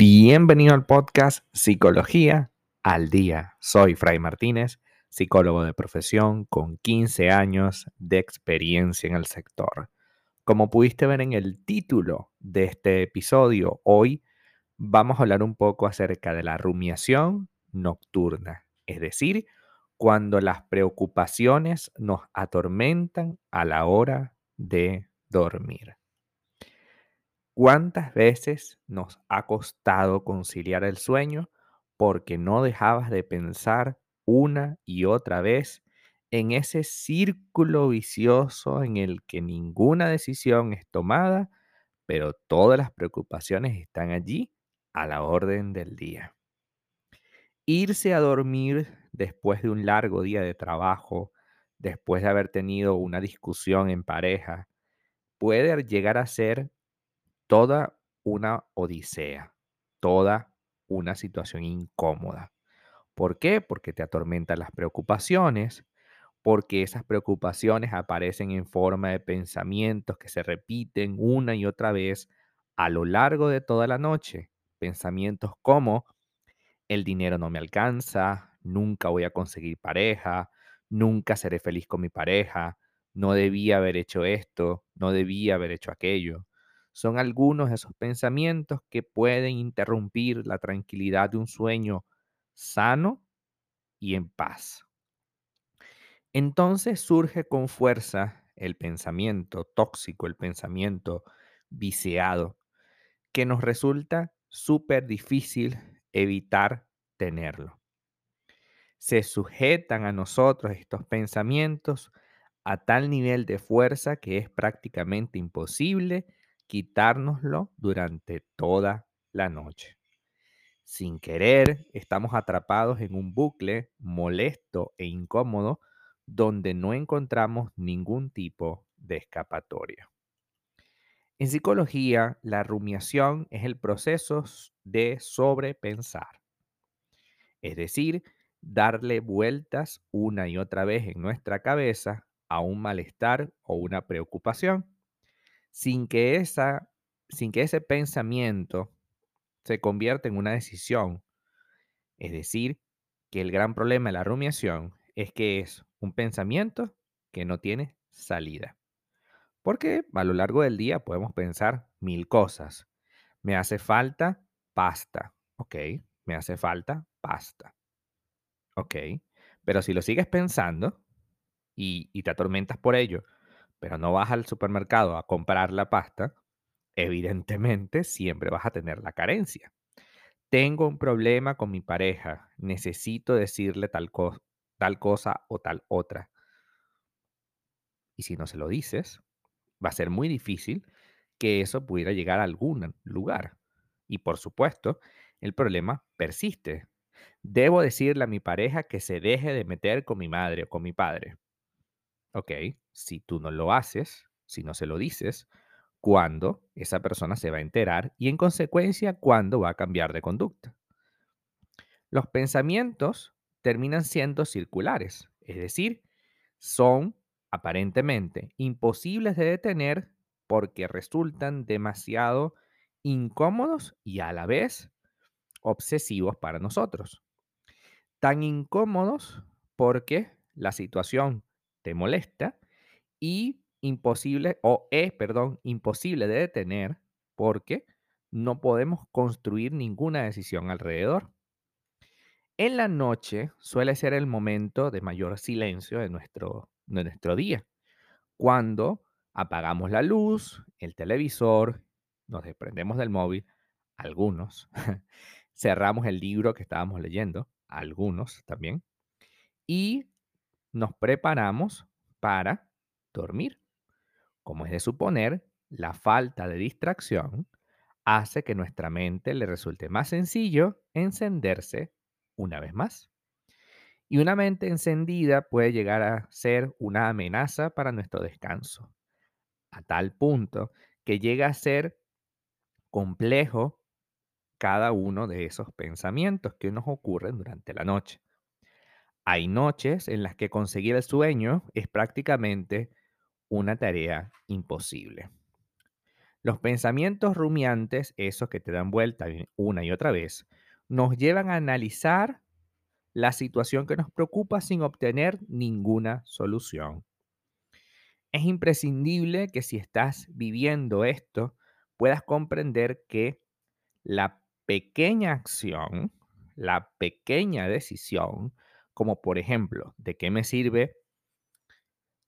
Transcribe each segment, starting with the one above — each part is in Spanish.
Bienvenido al podcast Psicología al Día. Soy Fray Martínez, psicólogo de profesión con 15 años de experiencia en el sector. Como pudiste ver en el título de este episodio, hoy vamos a hablar un poco acerca de la rumiación nocturna, es decir, cuando las preocupaciones nos atormentan a la hora de dormir. ¿Cuántas veces nos ha costado conciliar el sueño porque no dejabas de pensar una y otra vez en ese círculo vicioso en el que ninguna decisión es tomada, pero todas las preocupaciones están allí a la orden del día? Irse a dormir después de un largo día de trabajo, después de haber tenido una discusión en pareja, puede llegar a ser toda una odisea, toda una situación incómoda. ¿Por qué? Porque te atormentan las preocupaciones, porque esas preocupaciones aparecen en forma de pensamientos que se repiten una y otra vez a lo largo de toda la noche. Pensamientos como el dinero no me alcanza, nunca voy a conseguir pareja, nunca seré feliz con mi pareja, no debía haber hecho esto, no debía haber hecho aquello son algunos de esos pensamientos que pueden interrumpir la tranquilidad de un sueño sano y en paz. Entonces surge con fuerza el pensamiento tóxico, el pensamiento viciado, que nos resulta súper difícil evitar tenerlo. Se sujetan a nosotros estos pensamientos a tal nivel de fuerza que es prácticamente imposible quitárnoslo durante toda la noche. Sin querer, estamos atrapados en un bucle molesto e incómodo donde no encontramos ningún tipo de escapatoria. En psicología, la rumiación es el proceso de sobrepensar, es decir, darle vueltas una y otra vez en nuestra cabeza a un malestar o una preocupación sin que, esa, sin que ese pensamiento se convierta en una decisión. Es decir, que el gran problema de la rumiación es que es un pensamiento que no tiene salida. Porque a lo largo del día podemos pensar mil cosas. Me hace falta pasta. Ok, me hace falta pasta. Ok, pero si lo sigues pensando y, y te atormentas por ello, pero no vas al supermercado a comprar la pasta, evidentemente siempre vas a tener la carencia. Tengo un problema con mi pareja, necesito decirle tal, cosa o tal otra. Y si no se lo dices, va a ser muy difícil que eso pudiera llegar a algún lugar. Y por supuesto, el problema persiste. Debo decirle a mi pareja que se deje de meter con mi madre o con mi padre. Ok, si tú no lo haces, si no se lo dices, ¿cuándo esa persona se va a enterar y en consecuencia cuándo va a cambiar de conducta? Los pensamientos terminan siendo circulares, es decir, son aparentemente imposibles de detener porque resultan demasiado incómodos y a la vez obsesivos para nosotros. Tan incómodos porque la situación molesta y imposible, o es, perdón, imposible de detener porque no podemos construir ninguna decisión alrededor. En la noche suele ser el momento de mayor silencio de nuestro, de nuestro día, cuando apagamos la luz, el televisor, nos desprendemos del móvil, algunos, cerramos el libro que estábamos leyendo, algunos también, y nos preparamos para dormir. Como es de suponer, la falta de distracción hace que nuestra mente le resulte más sencillo encenderse una vez más. Y una mente encendida puede llegar a ser una amenaza para nuestro descanso, a tal punto que llega a ser complejo cada uno de esos pensamientos que nos ocurren durante la noche. Hay noches en las que conseguir el sueño es prácticamente una tarea imposible. Los pensamientos rumiantes, esos que te dan vuelta una y otra vez, nos llevan a analizar la situación que nos preocupa sin obtener ninguna solución. Es imprescindible que si estás viviendo esto, puedas comprender que la pequeña acción, la pequeña decisión, como por ejemplo, ¿de qué me sirve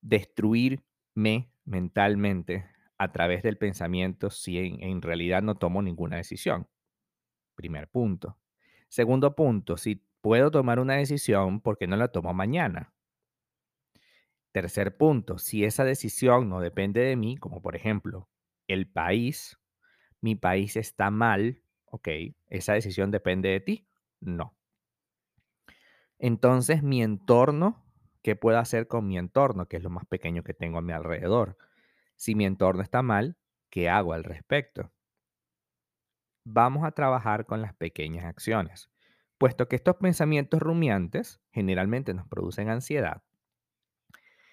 destruirme mentalmente a través del pensamiento si en, realidad no tomo ninguna decisión? Primer punto. Segundo punto, si puedo tomar una decisión, ¿por qué no la tomo mañana? Tercer punto, si esa decisión no depende de mí, como por ejemplo el país, mi país está mal, ok, esa decisión depende de ti, no. Entonces mi entorno, ¿qué puedo hacer con mi entorno, que es lo más pequeño que tengo a mi alrededor? Si mi entorno está mal, ¿qué hago al respecto? Vamos a trabajar con las pequeñas acciones, puesto que estos pensamientos rumiantes generalmente nos producen ansiedad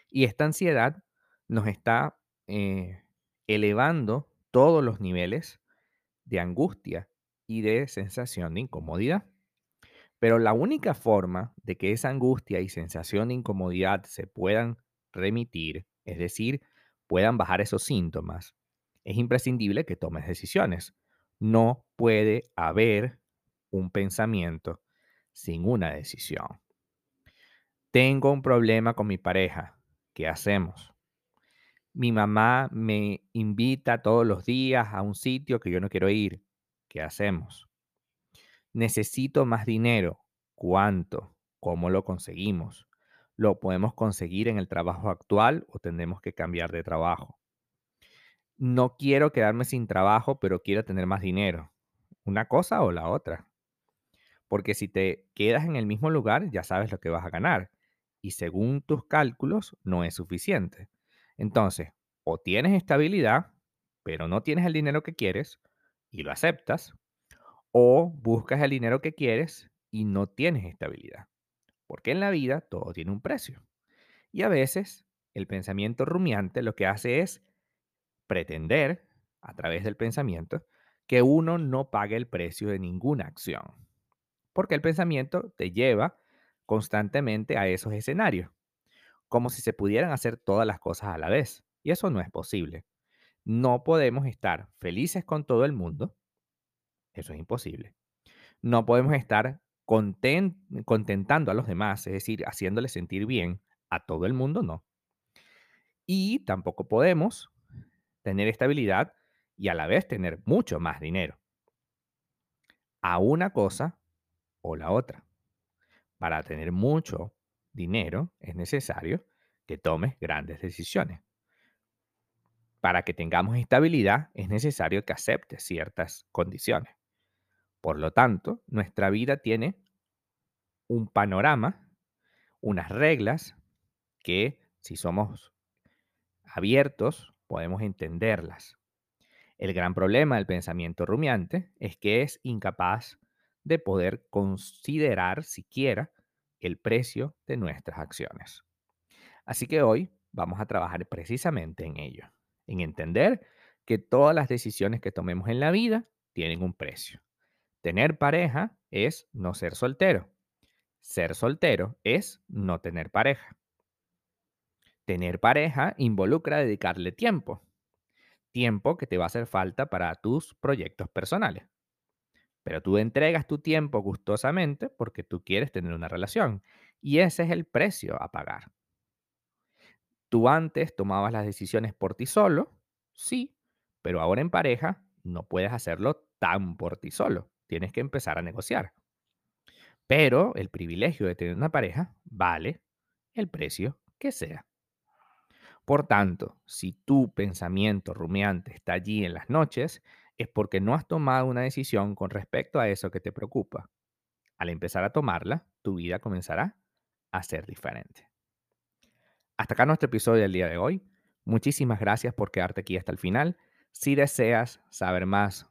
y esta ansiedad nos está eh, elevando todos los niveles de angustia y de sensación de incomodidad. Pero la única forma de que esa angustia y sensación de incomodidad se puedan remitir, es decir, puedan bajar esos síntomas, es imprescindible que tomes decisiones. No puede haber un pensamiento sin una decisión. Tengo un problema con mi pareja. ¿Qué hacemos? Mi mamá me invita todos los días a un sitio que yo no quiero ir. ¿Qué hacemos? Necesito más dinero. ¿Cuánto? ¿Cómo lo conseguimos? ¿Lo podemos conseguir en el trabajo actual o tenemos que cambiar de trabajo? No quiero quedarme sin trabajo, pero quiero tener más dinero. ¿Una cosa o la otra? Porque si te quedas en el mismo lugar, ya sabes lo que vas a ganar. Y según tus cálculos, no es suficiente. Entonces, o tienes estabilidad, pero no tienes el dinero que quieres y lo aceptas, o buscas el dinero que quieres y no tienes estabilidad. Porque en la vida todo tiene un precio. Y a veces el pensamiento rumiante lo que hace es pretender, a través del pensamiento, que uno no pague el precio de ninguna acción. Porque el pensamiento te lleva constantemente a esos escenarios, como si se pudieran hacer todas las cosas a la vez. Y eso no es posible. No podemos estar felices con todo el mundo. Eso es imposible. No podemos estar contentando a los demás, es decir, haciéndoles sentir bien a todo el mundo, no. Y tampoco podemos tener estabilidad y a la vez tener mucho más dinero. A una cosa o la otra para tener mucho dinero es necesario que tomes grandes decisiones. Para que tengamos estabilidad es necesario que aceptes ciertas condiciones. Por lo tanto, nuestra vida tiene un panorama, unas reglas que si somos abiertos podemos entenderlas. El gran problema del pensamiento rumiante es que es incapaz de poder considerar siquiera el precio de nuestras acciones. Así que hoy vamos a trabajar precisamente en ello, en entender que todas las decisiones que tomemos en la vida tienen un precio. Tener pareja es no ser soltero. Ser soltero es no tener pareja. Tener pareja involucra dedicarle tiempo. Tiempo que te va a hacer falta para tus proyectos personales. Pero tú entregas tu tiempo gustosamente porque tú quieres tener una relación. Y ese es el precio a pagar. Tú antes tomabas las decisiones por ti solo, sí, pero ahora en pareja no puedes hacerlo tan por ti solo. Tienes que empezar a negociar. Pero el privilegio de tener una pareja vale el precio que sea. Por tanto, si tu pensamiento rumiante está allí en las noches, es porque no has tomado una decisión con respecto a eso que te preocupa. Al empezar a tomarla, tu vida comenzará a ser diferente. Hasta acá nuestro episodio del día de hoy. Muchísimas gracias por quedarte aquí hasta el final. Si deseas saber más